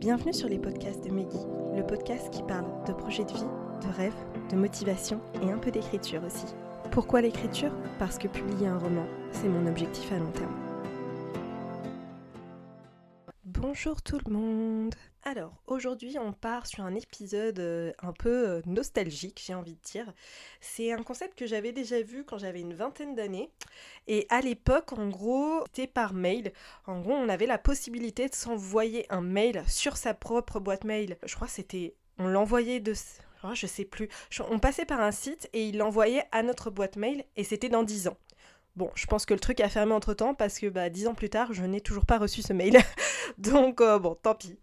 Bienvenue sur les podcasts de Meggy, le podcast qui parle de projets de vie, de rêves, de motivation et un peu d'écriture aussi. Pourquoi l'écriture? Parce que publier un roman, c'est mon objectif à long terme. Bonjour tout le monde alors, aujourd'hui, on part sur un épisode euh, un peu euh, nostalgique, j'ai envie de dire. C'est un concept que j'avais déjà vu quand j'avais une vingtaine d'années. Et à l'époque, en gros, c'était par mail. En gros, on avait la possibilité de s'envoyer un mail sur sa propre boîte mail. Je crois c'était... On l'envoyait de... Oh, je sais plus. On passait par un site et il l'envoyait à notre boîte mail et c'était dans 10 ans. Bon, je pense que le truc a fermé entre temps parce que bah, dix ans plus tard, je n'ai toujours pas reçu ce mail. Donc, euh, bon, tant pis.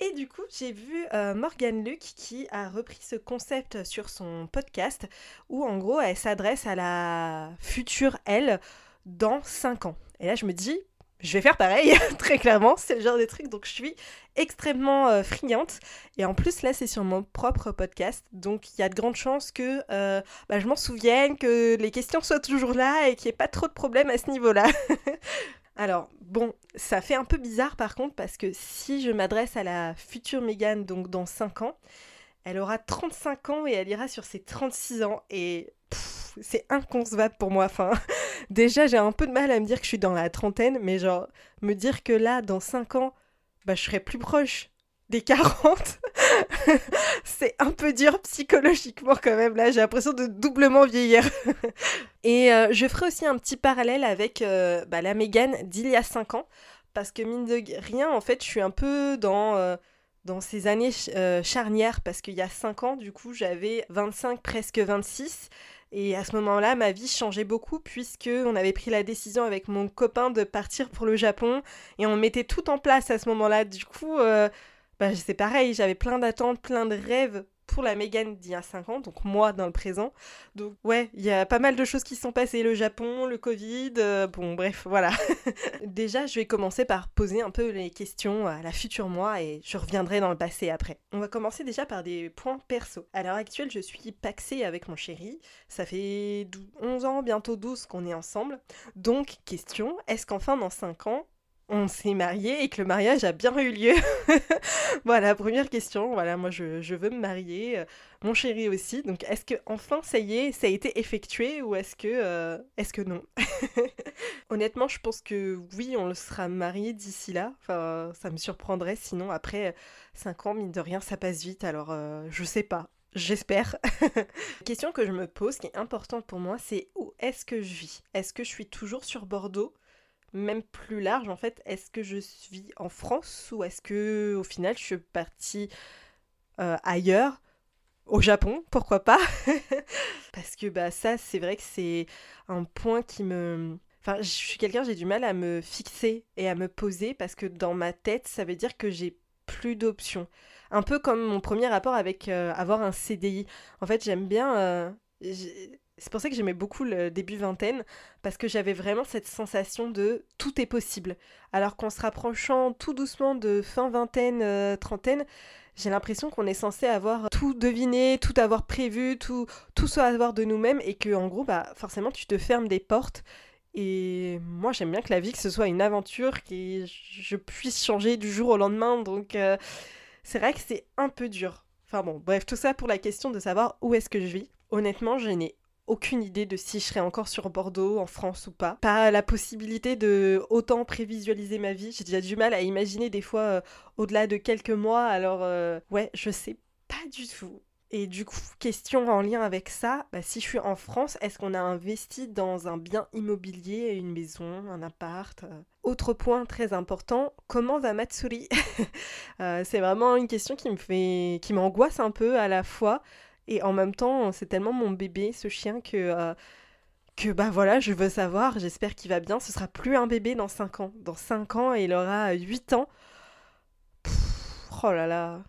Et du coup, j'ai vu euh, Morgane Luc qui a repris ce concept sur son podcast où en gros, elle s'adresse à la future elle dans 5 ans. Et là, je me dis, je vais faire pareil, très clairement, c'est le genre de truc, donc je suis extrêmement euh, friante. Et en plus, là, c'est sur mon propre podcast, donc il y a de grandes chances que euh, bah, je m'en souvienne, que les questions soient toujours là et qu'il n'y ait pas trop de problèmes à ce niveau-là. Alors, bon, ça fait un peu bizarre par contre, parce que si je m'adresse à la future Mégane, donc dans 5 ans, elle aura 35 ans et elle ira sur ses 36 ans. Et c'est inconcevable pour moi. Enfin, déjà, j'ai un peu de mal à me dire que je suis dans la trentaine, mais genre, me dire que là, dans 5 ans, bah, je serai plus proche des 40, c'est un peu dur psychologiquement quand même. Là, j'ai l'impression de doublement vieillir. Et euh, je ferai aussi un petit parallèle avec euh, bah, la Mégane d'il y a 5 ans, parce que mine de rien, en fait, je suis un peu dans... Euh, dans ces années charnières, parce qu'il y a 5 ans, du coup, j'avais 25, presque 26. Et à ce moment-là, ma vie changeait beaucoup puisque on avait pris la décision avec mon copain de partir pour le Japon et on mettait tout en place à ce moment-là. Du coup, euh, bah, c'est pareil, j'avais plein d'attentes, plein de rêves pour la Mégane d'il y a 5 ans, donc moi dans le présent. Donc ouais, il y a pas mal de choses qui sont passées, le Japon, le Covid, euh, bon bref, voilà. Déjà, je vais commencer par poser un peu les questions à la future moi et je reviendrai dans le passé après. On va commencer déjà par des points perso. À l'heure actuelle, je suis paxée avec mon chéri. Ça fait 11 ans, bientôt 12 qu'on est ensemble. Donc, question, est-ce qu'enfin dans 5 ans, on s'est marié et que le mariage a bien eu lieu Voilà, première question. Voilà, moi je, veux me marier, euh, mon chéri aussi. Donc est-ce que enfin ça y est, ça a été effectué ou est-ce que euh, non? Honnêtement, je pense que oui, on le sera marié d'ici là. Enfin, ça me surprendrait sinon après 5 ans mine de rien ça passe vite. Alors euh, je sais pas. J'espère. Question que je me pose, qui est importante pour moi, c'est où est-ce que je vis? Est-ce que je suis toujours sur Bordeaux? Même plus large en fait, est-ce que je suis en France ou est-ce que au final je suis partie euh, ailleurs au Japon, pourquoi pas? Parce que bah ça c'est vrai que c'est un point qui me Enfin, je suis quelqu'un, j'ai du mal à me fixer et à me poser parce que dans ma tête, ça veut dire que j'ai plus d'options. Un peu comme mon premier rapport avec euh, avoir un CDI. En fait, j'aime bien. Euh, c'est pour ça que j'aimais beaucoup le début vingtaine, parce que j'avais vraiment cette sensation de tout est possible. Alors qu'en se rapprochant tout doucement de fin vingtaine, euh, trentaine, j'ai l'impression qu'on est censé avoir tout deviné, tout avoir prévu, tout, tout savoir de nous-mêmes, et que en gros, bah, forcément, tu te fermes des portes. Et moi, j'aime bien que la vie, que ce soit une aventure, que je puisse changer du jour au lendemain. Donc, euh, c'est vrai que c'est un peu dur. Enfin bon, bref, tout ça pour la question de savoir où est-ce que je vis. Honnêtement, je n'ai aucune idée de si je serais encore sur Bordeaux, en France ou pas. Pas la possibilité de autant prévisualiser ma vie. J'ai déjà du mal à imaginer des fois euh, au-delà de quelques mois. Alors, euh, ouais, je sais pas du tout. Et du coup, question en lien avec ça, bah, si je suis en France, est-ce qu'on a investi dans un bien immobilier, une maison, un appart euh? Autre point très important, comment va Matsuri? C'est vraiment une question qui me fait, qui m'angoisse un peu à la fois et en même temps, c'est tellement mon bébé, ce chien, que, euh, que bah voilà, je veux savoir, j'espère qu'il va bien. Ce sera plus un bébé dans 5 ans. Dans 5 ans, il aura 8 ans. oh là là,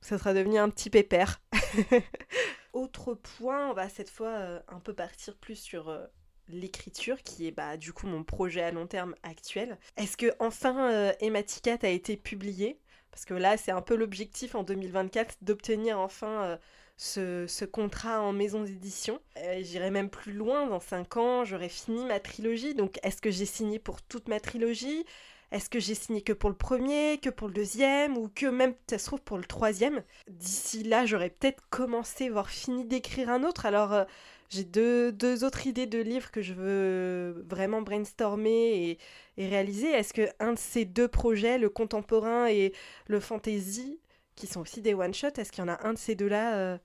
ça sera devenu un petit pépère. Autre point, on va cette fois euh, un peu partir plus sur euh, l'écriture, qui est bah, du coup mon projet à long terme actuel. Est-ce que enfin Ematica a été publié? Parce que là, c'est un peu l'objectif en 2024 d'obtenir enfin ce, contrat en maison d'édition. Euh, j'irai même plus loin, dans 5 ans, j'aurai fini ma trilogie. Donc est-ce que j'ai signé pour toute ma trilogie? Est-ce que j'ai signé que pour le premier, que pour le deuxième, ou que même, ça se trouve, pour le troisième? D'ici là, j'aurais peut-être commencé, voire fini d'écrire un autre. Alors, euh, j'ai deux, deux, autres idées de livres que je veux vraiment brainstormer et, et réaliser. Est-ce que un de ces deux projets, le contemporain et le fantasy, qui sont aussi des one-shots, est-ce qu'il y en a un de ces deux-là euh,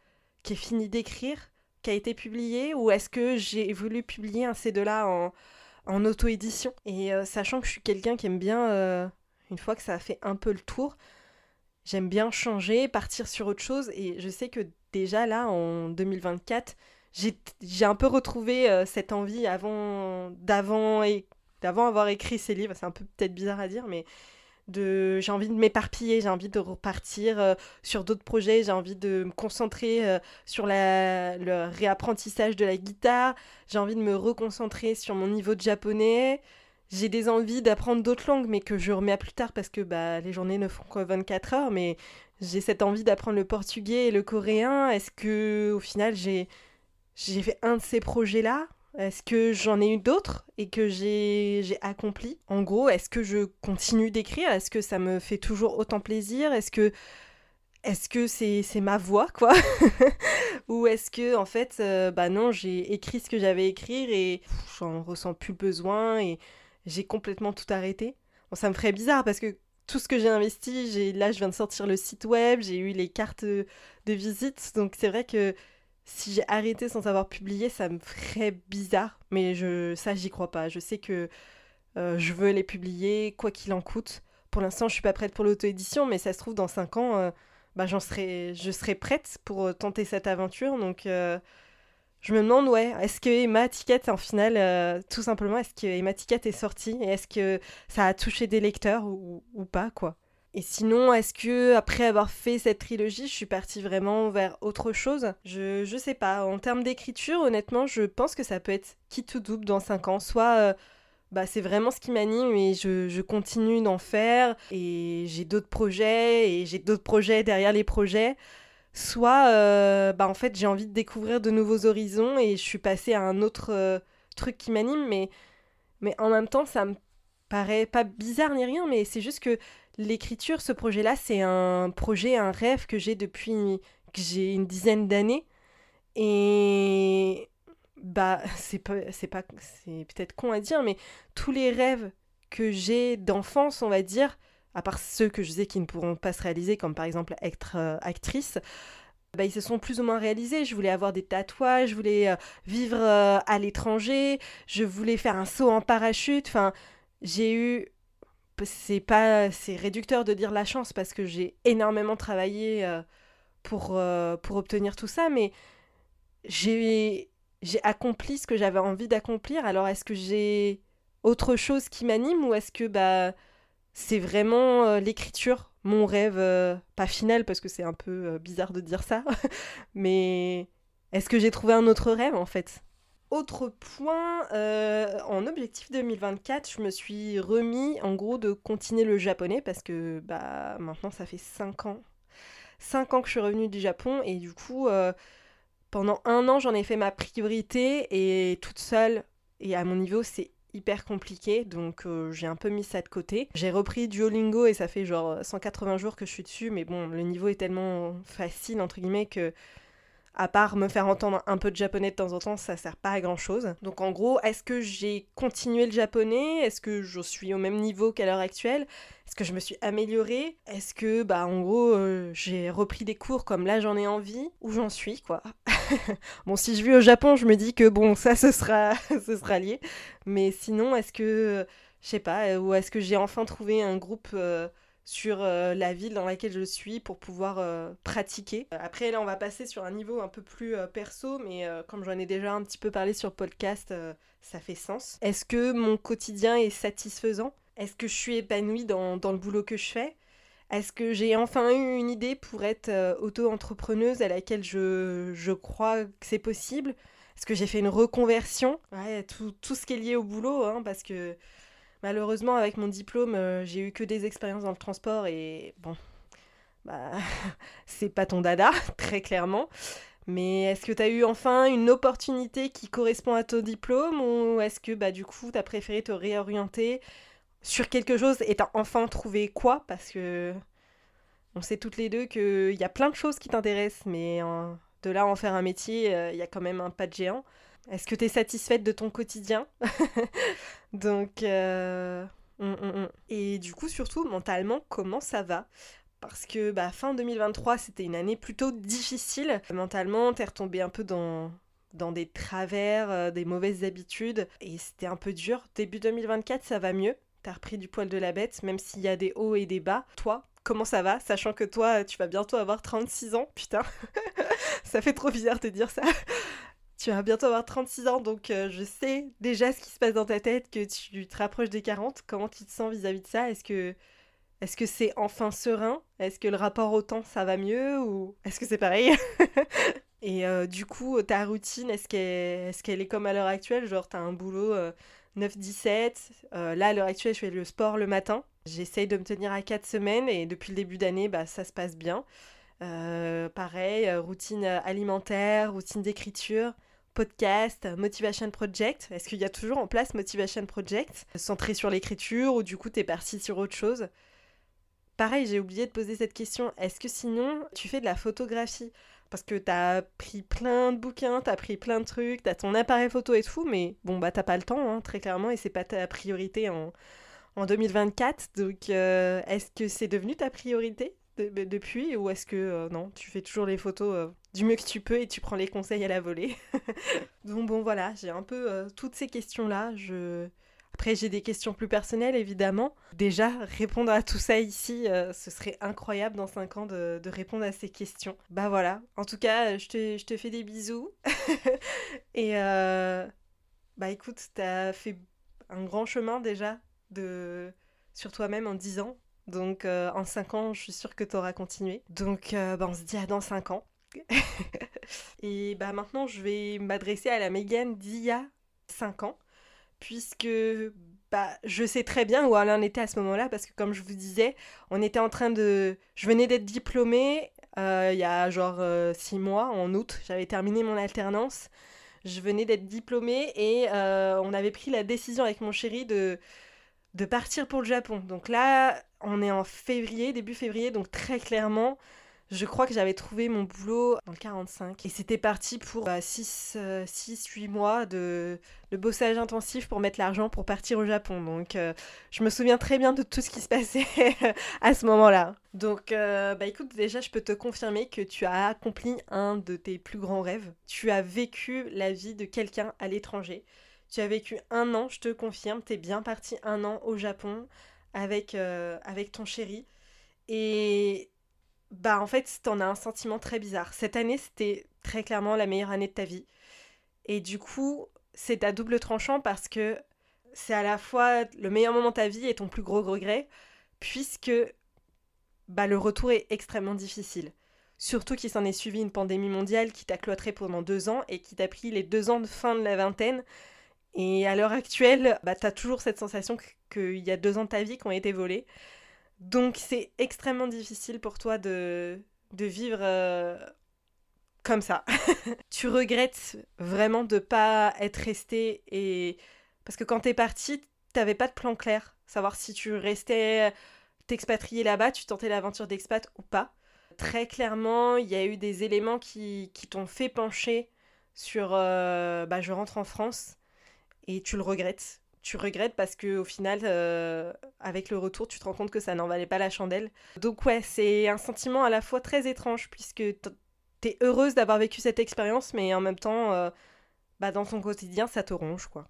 qui est fini d'écrire, qui a été publié, ou est-ce que j'ai voulu publier un de ces deux-là en en auto-édition? Et euh, sachant que je suis quelqu'un qui aime bien, euh, une fois que ça a fait un peu le tour, j'aime bien changer, partir sur autre chose. Et je sais que déjà là, en 2024, j'ai un peu retrouvé cette envie avant d'avant et d'avant avoir écrit ces livres. C'est un peu peut-être bizarre à dire, mais j'ai envie de m'éparpiller, j'ai envie de repartir euh, sur d'autres projets, j'ai envie de me concentrer euh, sur le réapprentissage de la guitare, j'ai envie de me reconcentrer sur mon niveau de japonais. J'ai des envies d'apprendre d'autres langues, mais que je remets à plus tard parce que bah, les journées ne font que 24 heures. Mais j'ai cette envie d'apprendre le portugais et le coréen. Est-ce que au final j'ai j'ai fait un de ces projets-là? Est-ce que j'en ai eu d'autres et que j'ai accompli? En gros, est-ce que je continue d'écrire? Est-ce que ça me fait toujours autant plaisir? Est-ce que est-ce que c'est ma voix, quoi? Ou est-ce que, en fait, euh, bah non, j'ai écrit ce que j'avais écrit et j'en ressens plus besoin et j'ai complètement tout arrêté? Bon, Ça me ferait bizarre parce que tout ce que j'ai investi, là, je viens de sortir le site web, j'ai eu les cartes de visite, donc c'est vrai que si j'ai arrêté sans avoir publié, ça me ferait bizarre. Mais je, ça, j'y crois pas. Je sais que euh, je veux les publier, quoi qu'il en coûte. Pour l'instant, je suis pas prête pour l'auto-édition, mais ça se trouve, dans 5 ans, euh, bah, j'en serai, je serai prête pour euh, tenter cette aventure. Donc, je me demande, ouais, est-ce que Emma Ticket, en final, tout simplement, est-ce que Emma Ticket est sortie Et est-ce que ça a touché des lecteurs ou, ou pas, quoi? Et sinon, est-ce que après avoir fait cette trilogie, je suis partie vraiment vers autre chose? Je, je sais pas. En termes d'écriture, honnêtement, je pense que ça peut être qui tout double dans 5 ans. Soit euh, bah, c'est vraiment ce qui m'anime et je, je continue d'en faire et j'ai d'autres projets et j'ai d'autres projets derrière les projets. Soit euh, bah, en fait j'ai envie de découvrir de nouveaux horizons et je suis passée à un autre euh, truc qui m'anime, mais, mais en même temps ça me paraît pas bizarre ni rien, mais c'est juste que l'écriture, ce projet-là, c'est un projet, un rêve que j'ai depuis que j'ai une dizaine d'années. Et bah, c'est pas, c'est pas, c'est peut-être con à dire, mais tous les rêves que j'ai d'enfance, on va dire, à part ceux que je sais qui ne pourront pas se réaliser, comme par exemple être euh, actrice, bah, ils se sont plus ou moins réalisés. Je voulais avoir des tatouages, je voulais euh, vivre euh, à l'étranger, je voulais faire un saut en parachute. Enfin, j'ai eu c'est pas c'est réducteur de dire la chance parce que j'ai énormément travaillé euh, pour, euh, pour obtenir tout ça mais j'ai j'ai accompli ce que j'avais envie d'accomplir. Alors est-ce que j'ai autre chose qui m'anime ou est-ce que bah c'est vraiment euh, l'écriture mon rêve pas final parce que c'est un peu bizarre de dire ça mais est-ce que j'ai trouvé un autre rêve en fait? Autre point, euh, en objectif 2024, je me suis remis en gros de continuer le japonais parce que bah maintenant ça fait 5 ans. 5 ans que je suis revenue du Japon et du coup euh, pendant un an j'en ai fait ma priorité et toute seule et à mon niveau c'est hyper compliqué donc euh, j'ai un peu mis ça de côté. J'ai repris Duolingo et ça fait genre 180 jours que je suis dessus mais bon le niveau est tellement facile entre guillemets que à part me faire entendre un peu de japonais de temps en temps, ça sert pas à grand chose. Donc en gros, est-ce que j'ai continué le japonais? Est-ce que je suis au même niveau qu'à l'heure actuelle? Est-ce que je me suis améliorée? Est-ce que, bah en gros, euh, j'ai repris des cours comme là j'en ai envie? Où j'en suis, quoi? Bon, si je vis au Japon, je me dis que bon, ça, ce sera, lié. Mais sinon, est-ce que, je sais pas, ou est-ce que j'ai enfin trouvé un groupe... Euh, sur euh, la ville dans laquelle je suis pour pouvoir euh, pratiquer. Après, là, on va passer sur un niveau un peu plus euh, perso, mais comme j'en ai déjà un petit peu parlé sur podcast, ça fait sens. Est-ce que mon quotidien est satisfaisant? Est-ce que je suis épanouie dans, dans, le boulot que je fais? Est-ce que j'ai enfin eu une idée pour être auto-entrepreneuse à laquelle je, je crois que c'est possible? Est-ce que j'ai fait une reconversion? Ouais, tout, tout, ce qui est lié au boulot, hein, parce que Malheureusement, avec mon diplôme, euh, j'ai eu que des expériences dans le transport et bon, bah, c'est pas ton dada, très clairement. Mais est-ce que tu as eu enfin une opportunité qui correspond à ton diplôme ou est-ce que bah, du coup, tu as préféré te réorienter sur quelque chose et t'as enfin trouvé quoi? Parce que on sait toutes les deux qu'il y a plein de choses qui t'intéressent, mais de là à en faire un métier, il y a quand même un pas de géant. Est-ce que tu es satisfaite de ton quotidien Donc, euh, hum, hum, hum. et du coup, surtout mentalement, comment ça va? Parce que bah, fin 2023, c'était une année plutôt difficile. Mentalement, t'es retombé un peu dans, dans des travers, euh, des mauvaises habitudes, et c'était un peu dur. Début 2024, ça va mieux. T'as repris du poil de la bête, même s'il y a des hauts et des bas. Toi, comment ça va? Sachant que toi, tu vas bientôt avoir 36 ans. Putain, ça fait trop bizarre de dire ça. Tu vas bientôt avoir 36 ans, donc euh, je sais déjà ce qui se passe dans ta tête, que tu te rapproches des 40. Comment tu te sens vis-à-vis de ça? Est-ce que est-ce que c'est enfin serein? Est-ce que le rapport au temps, ça va mieux? Ou est-ce que c'est pareil? Et euh, du coup, ta routine, est-ce qu'elle est, qu'elle est comme à l'heure actuelle? Genre, t'as un boulot 9-17. Euh, là, à l'heure actuelle, je fais le sport le matin. J'essaye de me tenir à 4 semaines et depuis le début d'année, bah, ça se passe bien. pareil, routine alimentaire, routine d'écriture podcast Motivation Project. Est-ce qu'il y a toujours en place Motivation Project, centré sur l'écriture ou du coup t'es parti sur autre chose? Pareil, j'ai oublié de poser cette question. Est-ce que sinon tu fais de la photographie? Parce que t'as pris plein de bouquins, t'as pris plein de trucs, t'as ton appareil photo et tout, mais bon bah t'as pas le temps, hein, très clairement, et c'est pas ta priorité en, en 2024. Donc euh, est-ce que c'est devenu ta priorité depuis? Ou est-ce que euh, non, tu fais toujours les photos euh, du mieux que tu peux et tu prends les conseils à la volée Donc bon voilà, j'ai un peu euh, toutes ces questions-là. Je... Après j'ai des questions plus personnelles évidemment. Déjà, répondre à tout ça ici, ce serait incroyable dans 5 ans de, de, répondre à ces questions. Bah voilà, en tout cas, je te, je te fais des bisous. et bah écoute, t'as fait un grand chemin déjà de sur toi-même en 10 ans donc euh, en 5 ans, je suis sûre que tu auras continué. Donc euh, bah, on se dit à dans 5 ans. et bah maintenant, je vais m'adresser à la Megan d'il y a 5 ans. Puisque bah, je sais très bien où elle en était à ce moment-là. Parce que comme je vous disais, on était en train de... Je venais d'être diplômée euh, il y a genre 6 mois, en août. J'avais terminé mon alternance. Je venais d'être diplômée et on avait pris la décision avec mon chéri de de partir pour le Japon. Donc là, on est en février, début février, donc très clairement, je crois que j'avais trouvé mon boulot dans le 45. Et c'était parti pour 6-8 euh, mois de, de, bossage intensif pour mettre l'argent pour partir au Japon. Donc euh, je me souviens très bien de tout ce qui se passait à ce moment-là. Donc euh, bah écoute, déjà je peux te confirmer que tu as accompli un de tes plus grands rêves. Tu as vécu la vie de quelqu'un à l'étranger. Tu as vécu un an, je te confirme, t'es bien parti un an au Japon avec, euh, avec ton chéri. Et bah en fait, t'en as un sentiment très bizarre. Cette année, c'était très clairement la meilleure année de ta vie. Et du coup, c'est à double tranchant parce que c'est à la fois le meilleur moment de ta vie et ton plus gros regret, puisque bah, le retour est extrêmement difficile. Surtout qu'il s'en est suivi une pandémie mondiale qui t'a cloîtré pendant deux ans et qui t'a pris les deux ans de fin de la vingtaine et à l'heure actuelle, bah, tu as toujours cette sensation qu'il y a deux ans de ta vie qui ont été volés. Donc c'est extrêmement difficile pour toi de, de vivre euh, comme ça. tu regrettes vraiment de pas être resté et parce que quand t'es parti, t'avais pas de plan clair, savoir si tu restais t'expatrier là-bas, tu tentais l'aventure d'expat ou pas. Très clairement, il y a eu des éléments qui, qui t'ont fait pencher sur euh, bah, je rentre en France et tu le regrettes. Tu regrettes parce que au final, euh, avec le retour, tu te rends compte que ça n'en valait pas la chandelle. Donc ouais, c'est un sentiment à la fois très étrange puisque t'es heureuse d'avoir vécu cette expérience, mais en même temps, euh, bah dans ton quotidien, ça te ronge quoi.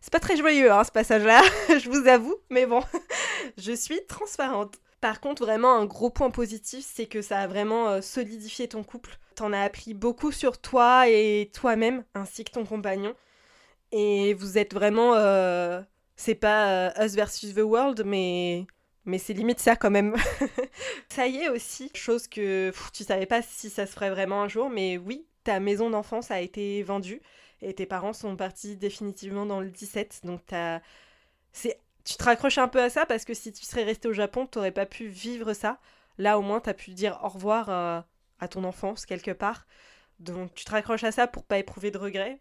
C'est pas très joyeux hein, ce passage-là, je vous avoue, mais bon, je suis transparente. Par contre, vraiment, un gros point positif, c'est que ça a vraiment euh, solidifié ton couple. T'en as appris beaucoup sur toi et toi-même, ainsi que ton compagnon. Et vous êtes vraiment. Euh, c'est pas euh, Us versus the World, mais. Mais c'est limite ça quand même. ça y est aussi, chose que tu savais pas si ça se ferait vraiment un jour, mais oui, ta maison d'enfance a été vendue et tes parents sont partis définitivement dans le 17. Donc. C'est... tu te raccroches un peu à ça parce que si tu serais resté au Japon, t'aurais pas pu vivre ça. Là au moins, t'as pu dire au revoir à, à ton enfance quelque part. Donc tu te raccroches à ça pour pas éprouver de regrets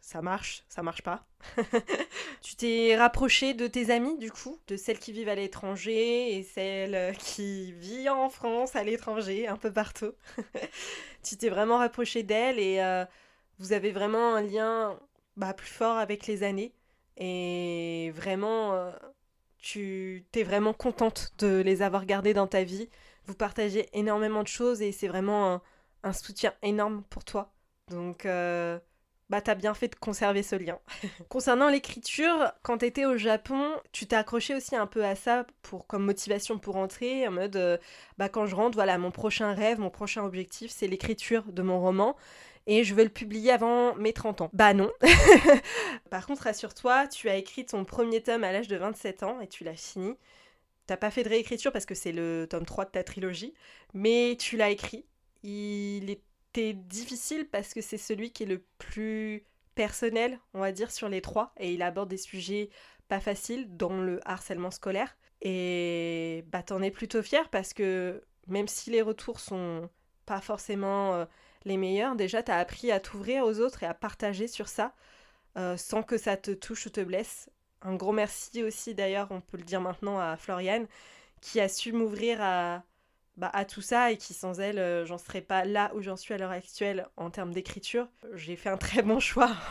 ça marche, ça marche pas. tu t'es rapproché de tes amis, du coup, de celles qui vivent à l'étranger et celles qui vivent en France, à l'étranger, un peu partout? tu t'es vraiment rapproché d'elles et euh, vous avez vraiment un lien bah, plus fort avec les années. Et vraiment, euh, tu t'es vraiment contente de les avoir gardées dans ta vie. Vous partagez énormément de choses et c'est vraiment un, soutien énorme pour toi. Donc, euh, bah t'as bien fait de conserver ce lien. Concernant l'écriture, quand t'étais au Japon, tu t'es accroché aussi un peu à ça pour comme motivation pour rentrer, en mode euh, bah quand je rentre, voilà, mon prochain rêve, mon prochain objectif, c'est l'écriture de mon roman et je veux le publier avant mes 30 ans. Bah non. Par contre, rassure-toi, tu as écrit ton premier tome à l'âge de 27 ans et tu l'as fini. T'as pas fait de réécriture parce que c'est le tome 3 de ta trilogie, mais tu l'as écrit. Il est difficile parce que c'est celui qui est le plus personnel, on va dire, sur les trois, et il aborde des sujets pas faciles, dont le harcèlement scolaire. Et bah t'en es plutôt fier parce que même si les retours sont pas forcément euh, les meilleurs, déjà t'as appris à t'ouvrir aux autres et à partager sur ça euh, sans que ça te touche ou te blesse. Un gros merci aussi d'ailleurs, on peut le dire maintenant à Floriane, qui a su m'ouvrir à, bah, à tout ça et qui sans elle, euh, j'en serais pas là où j'en suis à l'heure actuelle en termes d'écriture. J'ai fait un très bon choix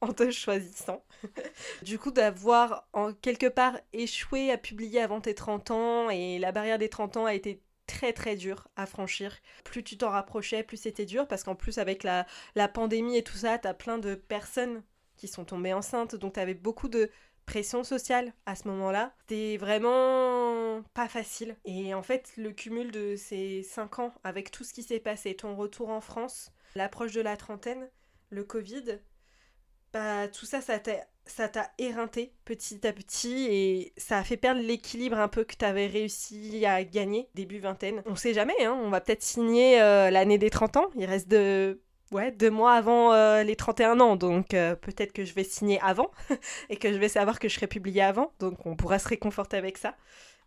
en, te choisissant. du coup, d'avoir en quelque part échoué à publier avant tes 30 ans et la barrière des 30 ans a été très très dure à franchir. Plus tu t'en rapprochais, plus c'était dur parce qu'en plus avec la, la pandémie et tout ça, t'as plein de personnes qui sont tombées enceintes, donc t'avais beaucoup de pression sociale à ce moment-là. C'était vraiment pas facile. Et en fait, le cumul de ces cinq ans avec tout ce qui s'est passé, ton retour en France, l'approche de la trentaine, le Covid, bah tout ça, ça t'a ça t'a éreinté petit à petit et ça a fait perdre l'équilibre un peu que t'avais réussi à gagner début vingtaine. On sait jamais, hein, on va peut-être signer euh, l'année des 30 ans. Il reste de ouais, deux mois avant euh, les 31 ans, donc euh, peut-être que je vais signer avant et que je vais savoir que je serai publié avant, donc on pourra se réconforter avec ça.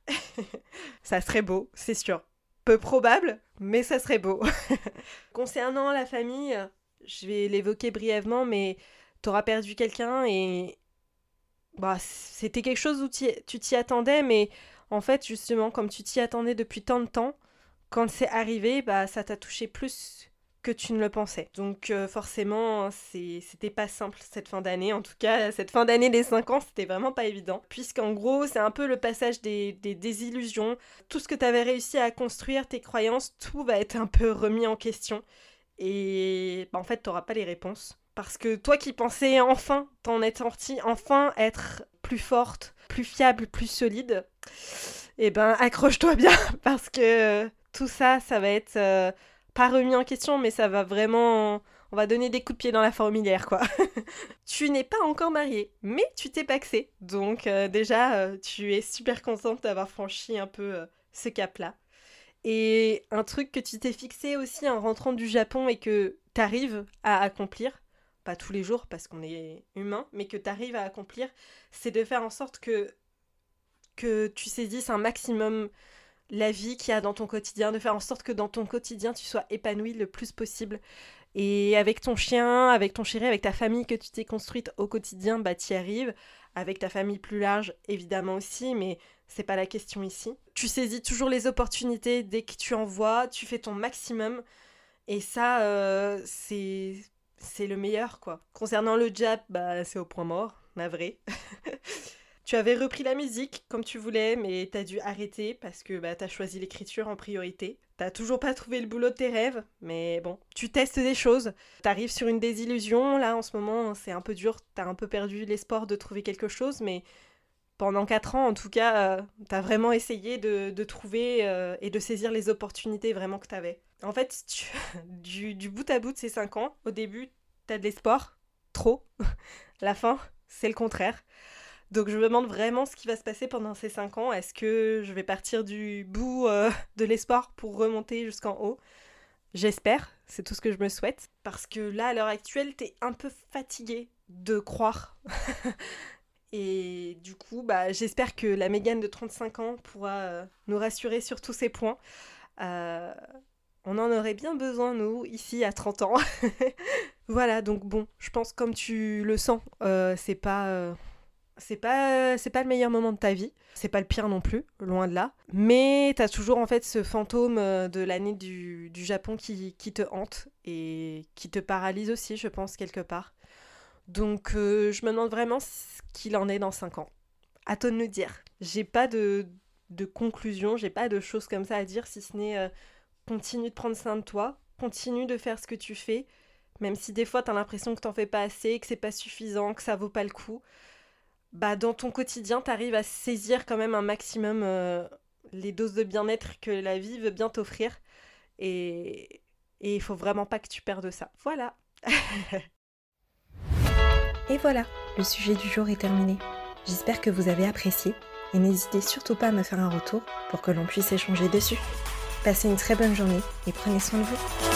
ça serait beau, c'est sûr. Peu probable, mais ça serait beau. Concernant la famille, je vais l'évoquer brièvement, mais t'auras perdu quelqu'un et bah, c'était quelque chose où tu t'y attendais, mais en fait, justement, comme tu t'y attendais depuis tant de temps, quand c'est arrivé, bah, ça t'a touché plus que tu ne le pensais. Donc euh, forcément, c'était pas simple cette fin d'année. En tout cas, cette fin d'année des 5 ans, c'était vraiment pas évident. Puisqu'en gros, c'est un peu le passage des, désillusions. Tout ce que tu avais réussi à construire, tes croyances, tout va être un peu remis en question. Et bah, en fait, t'auras pas les réponses. Parce que toi qui pensais enfin t'en être sorti, enfin être plus forte, plus fiable, plus solide, eh ben accroche-toi bien parce que tout ça, ça va être... Euh, pas remis en question, mais ça va vraiment. On va donner des coups de pied dans la fourmilière, quoi. tu n'es pas encore mariée, mais tu t'es paxé. Donc, euh, déjà, euh, tu es super contente d'avoir franchi un peu euh, ce cap-là. Et un truc que tu t'es fixé aussi en rentrant du Japon et que tu arrives à accomplir, pas tous les jours parce qu'on est humain, mais que tu arrives à accomplir, c'est de faire en sorte que, que tu saisisses un maximum la vie qu'il y a dans ton quotidien, de faire en sorte que dans ton quotidien, tu sois épanoui le plus possible. Et avec ton chien, avec ton chéri, avec ta famille que tu t'es construite au quotidien, bah y arrives. Avec ta famille plus large, évidemment aussi, mais c'est pas la question ici. Tu saisis toujours les opportunités dès que tu en vois, tu fais ton maximum. Et ça, euh, c'est c'est le meilleur, quoi. Concernant le jab, bah c'est au point mort, navré. Tu avais repris la musique comme tu voulais, mais t'as dû arrêter parce que bah, t'as choisi l'écriture en priorité. T'as toujours pas trouvé le boulot de tes rêves, mais bon, tu testes des choses. T'arrives sur une désillusion, là en ce moment c'est un peu dur, t'as un peu perdu l'espoir de trouver quelque chose, mais pendant 4 ans en tout cas, euh, t'as vraiment essayé de, trouver euh, et de saisir les opportunités vraiment que t'avais. En fait, du, du bout à bout de ces 5 ans, au début t'as de l'espoir, trop. La fin, c'est le contraire. Donc je me demande vraiment ce qui va se passer pendant ces 5 ans. Est-ce que je vais partir du bout euh, de l'espoir pour remonter jusqu'en haut? J'espère, c'est tout ce que je me souhaite. Parce que là, à l'heure actuelle, t'es un peu fatiguée de croire. Et du coup, bah, j'espère que la Mégane de 35 ans pourra euh, nous rassurer sur tous ces points. Euh, On en aurait bien besoin, nous, ici, à 30 ans. voilà, donc bon, je pense comme tu le sens, c'est pas... c'est pas, pas le meilleur moment de ta vie, c'est pas le pire non plus, loin de là. Mais t'as toujours en fait ce fantôme euh, de l'année du, Japon qui, qui, te hante et qui te paralyse aussi, je pense, quelque part. Donc je me demande vraiment ce qu'il en est dans 5 ans. À toi de nous dire. J'ai pas de, de conclusion, j'ai pas de choses comme ça à dire si ce n'est continue de prendre soin de toi, continue de faire ce que tu fais, même si des fois tu as l'impression que t'en fais pas assez, que c'est pas suffisant, que ça vaut pas le coup. Bah dans ton quotidien, tu arrives à saisir quand même un maximum euh, les doses de bien-être que la vie veut bien t'offrir et et il faut vraiment pas que tu perdes ça. Voilà. et voilà, le sujet du jour est terminé. J'espère que vous avez apprécié et n'hésitez surtout pas à me faire un retour pour que l'on puisse échanger dessus. Passez une très bonne journée et prenez soin de vous.